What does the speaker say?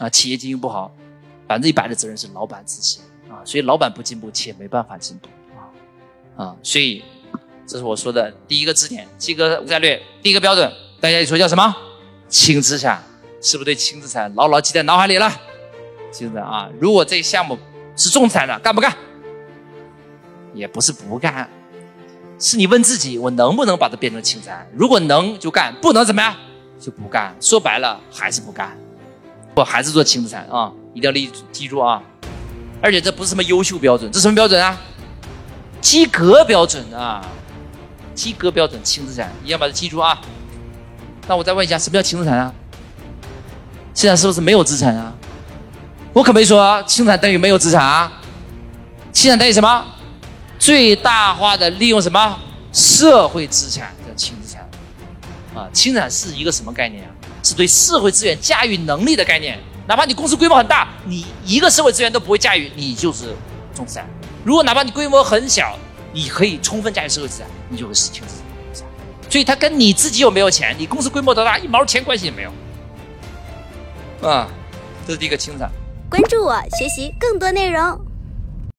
啊，企业经营不好，百分之一百的责任是老板自己啊，所以老板不进步，企业没办法进步啊啊，所以这是我说的第一个支点，七个战略，第一个标准，大家一说叫什么？轻资产，是不是对轻资产牢牢记在脑海里了？轻资产啊，如果这项目是重资产的，干不干？也不是不干，是你问自己，我能不能把它变成轻资产？如果能就干，不能怎么样就不干。说白了还是不干，我还是做轻资产啊！一定要记记住啊！而且这不是什么优秀标准，这什么标准啊？及格标准啊！及格标准轻资产，一定要把它记住啊！那我再问一下，什么叫轻资产啊？现在是不是没有资产啊？我可没说轻产等于没有资产啊！轻产等于什么？最大化的利用什么社会资产叫轻资产啊？轻资产是一个什么概念啊？是对社会资源驾驭能力的概念。哪怕你公司规模很大，你一个社会资源都不会驾驭，你就是重资产。如果哪怕你规模很小，你可以充分驾驭社会资产，你就会是轻资产。所以它跟你自己有没有钱，你公司规模多大，一毛钱关系也没有。啊，这是第一个轻资产。关注我，学习更多内容。